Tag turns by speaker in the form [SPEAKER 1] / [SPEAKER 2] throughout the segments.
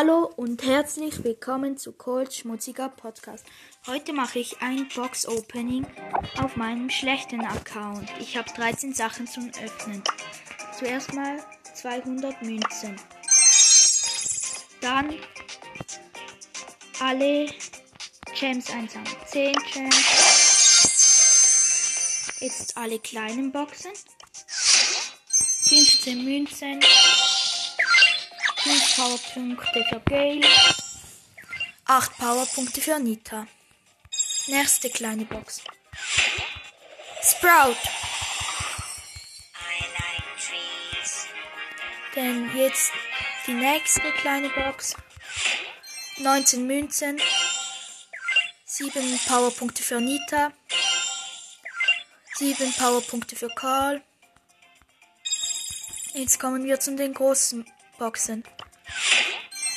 [SPEAKER 1] Hallo und herzlich willkommen zu Cold Schmutziger Podcast. Heute mache ich ein Box-Opening auf meinem schlechten Account. Ich habe 13 Sachen zum Öffnen. Zuerst mal 200 Münzen. Dann alle Gems einsammeln. 10 Gems. Jetzt alle kleinen Boxen. 15 Münzen. 5 Powerpunkte für Gale. 8 Powerpunkte für Nita. Nächste kleine Box. Sprout. Denn jetzt die nächste kleine Box. 19 Münzen. 7 Powerpunkte für Nita. 7 Powerpunkte für Karl. Jetzt kommen wir zu den großen Boxen.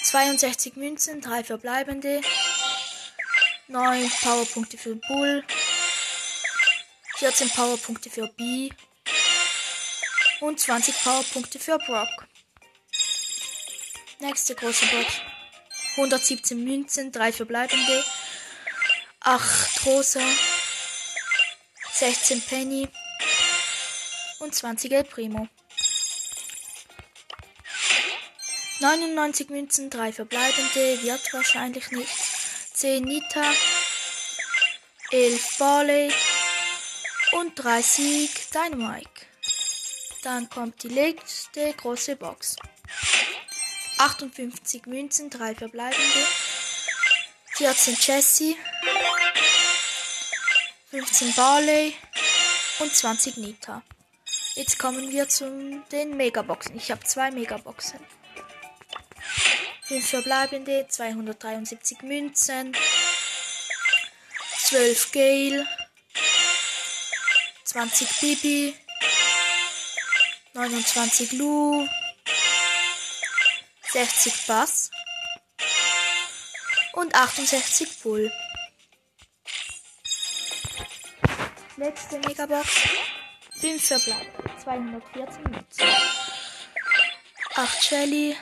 [SPEAKER 1] 62 Münzen, 3 verbleibende. 9 Powerpunkte für Bull. 14 Powerpunkte für B. Und 20 Powerpunkte für Brock. Nächste große Box. 117 Münzen, 3 verbleibende. 8 rosa. 16 Penny. Und 20 El Primo. 99 Münzen, 3 verbleibende, wird wahrscheinlich nicht. 10 Nita, 11 Barley und 30 Dynamite. Dann kommt die letzte große Box. 58 Münzen, 3 verbleibende, 14 Jessie, 15 Barley und 20 Nita. Jetzt kommen wir zu den Megaboxen. Ich habe zwei Megaboxen. 5 verbleibende, 273 Münzen, 12 Gale, 20 Bibi, 29 Lu, 60 Bass und 68 Bull. Letzte Megabox, 5 verbleibende, 214 Münzen, 8 Shelly,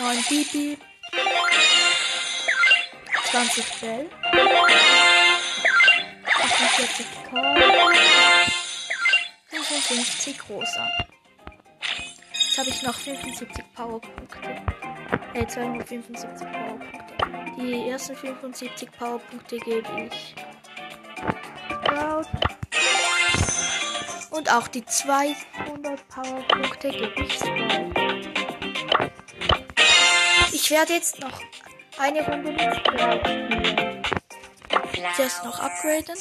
[SPEAKER 1] 9 Bibi, 20 Bell, 48 Karl, 55 Rosa. Jetzt habe ich noch 75 Powerpunkte. Äh, 275 Powerpunkte. Die ersten 75 Powerpunkte gebe ich Sprout. Und auch die 200 Powerpunkte gebe ich Sprout. Ich werde jetzt noch eine Runde mit Sprout spielen. Zuerst noch upgraden.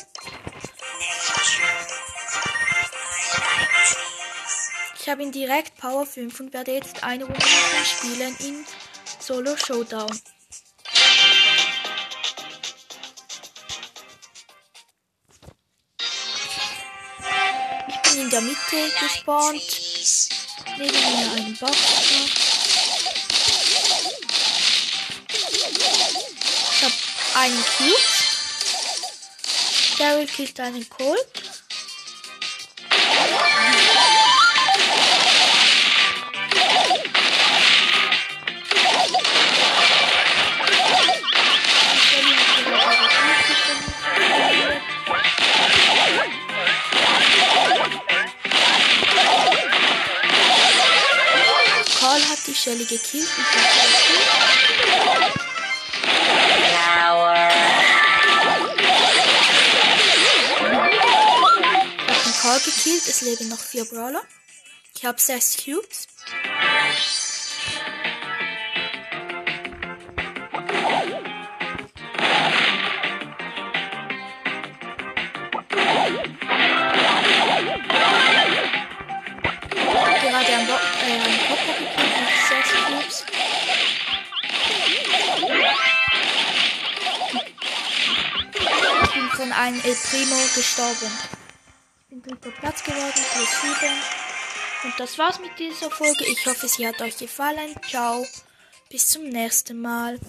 [SPEAKER 1] Ich habe ihn direkt Power 5 und werde jetzt eine Runde spielen in Solo Showdown. Ich bin in der Mitte gespawnt. Neben mir einen Boxer. Einen Cube. Daryl killt einen Colt. Karl hat die Shelly gekillt. Ich hab gekillt. Ich hab den Karl gekillt. Es leben noch vier Brawler. Ich habe sechs Cubes. Gerade Bo äh, Kopper gekillt mit sechs Cubes. Von einem El Primo gestorben. Ich bin dritter Platz geworden, plus 7. Und das war's mit dieser Folge. Ich hoffe, sie hat euch gefallen. Ciao. Bis zum nächsten Mal.